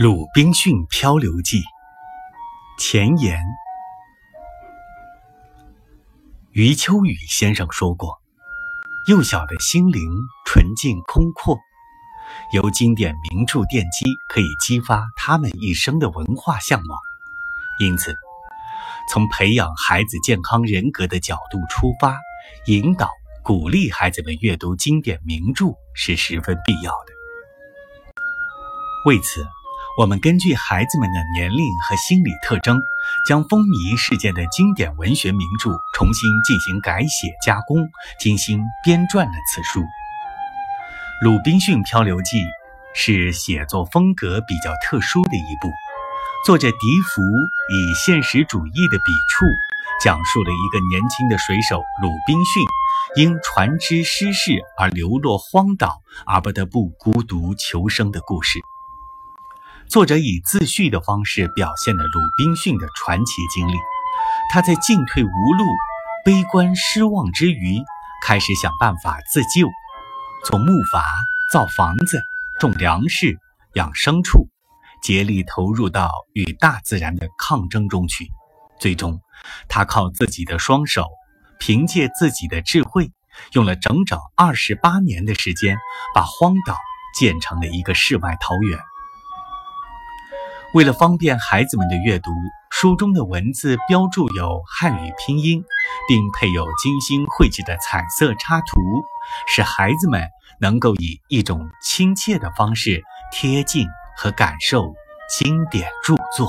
《鲁滨逊漂流记》前言：余秋雨先生说过，幼小的心灵纯净空阔，由经典名著奠基，可以激发他们一生的文化向往。因此，从培养孩子健康人格的角度出发，引导、鼓励孩子们阅读经典名著是十分必要的。为此。我们根据孩子们的年龄和心理特征，将风靡世界的经典文学名著重新进行改写加工，精心编撰了此书。《鲁滨逊漂流记》是写作风格比较特殊的一部。作者笛福以现实主义的笔触，讲述了一个年轻的水手鲁滨逊因船只失事而流落荒岛，而不得不孤独求生的故事。作者以自叙的方式表现了鲁滨逊的传奇经历。他在进退无路、悲观失望之余，开始想办法自救，做木筏、造房子、种粮食、养牲畜，竭力投入到与大自然的抗争中去。最终，他靠自己的双手，凭借自己的智慧，用了整整二十八年的时间，把荒岛建成了一个世外桃源。为了方便孩子们的阅读，书中的文字标注有汉语拼音，并配有精心绘制的彩色插图，使孩子们能够以一种亲切的方式贴近和感受经典著作。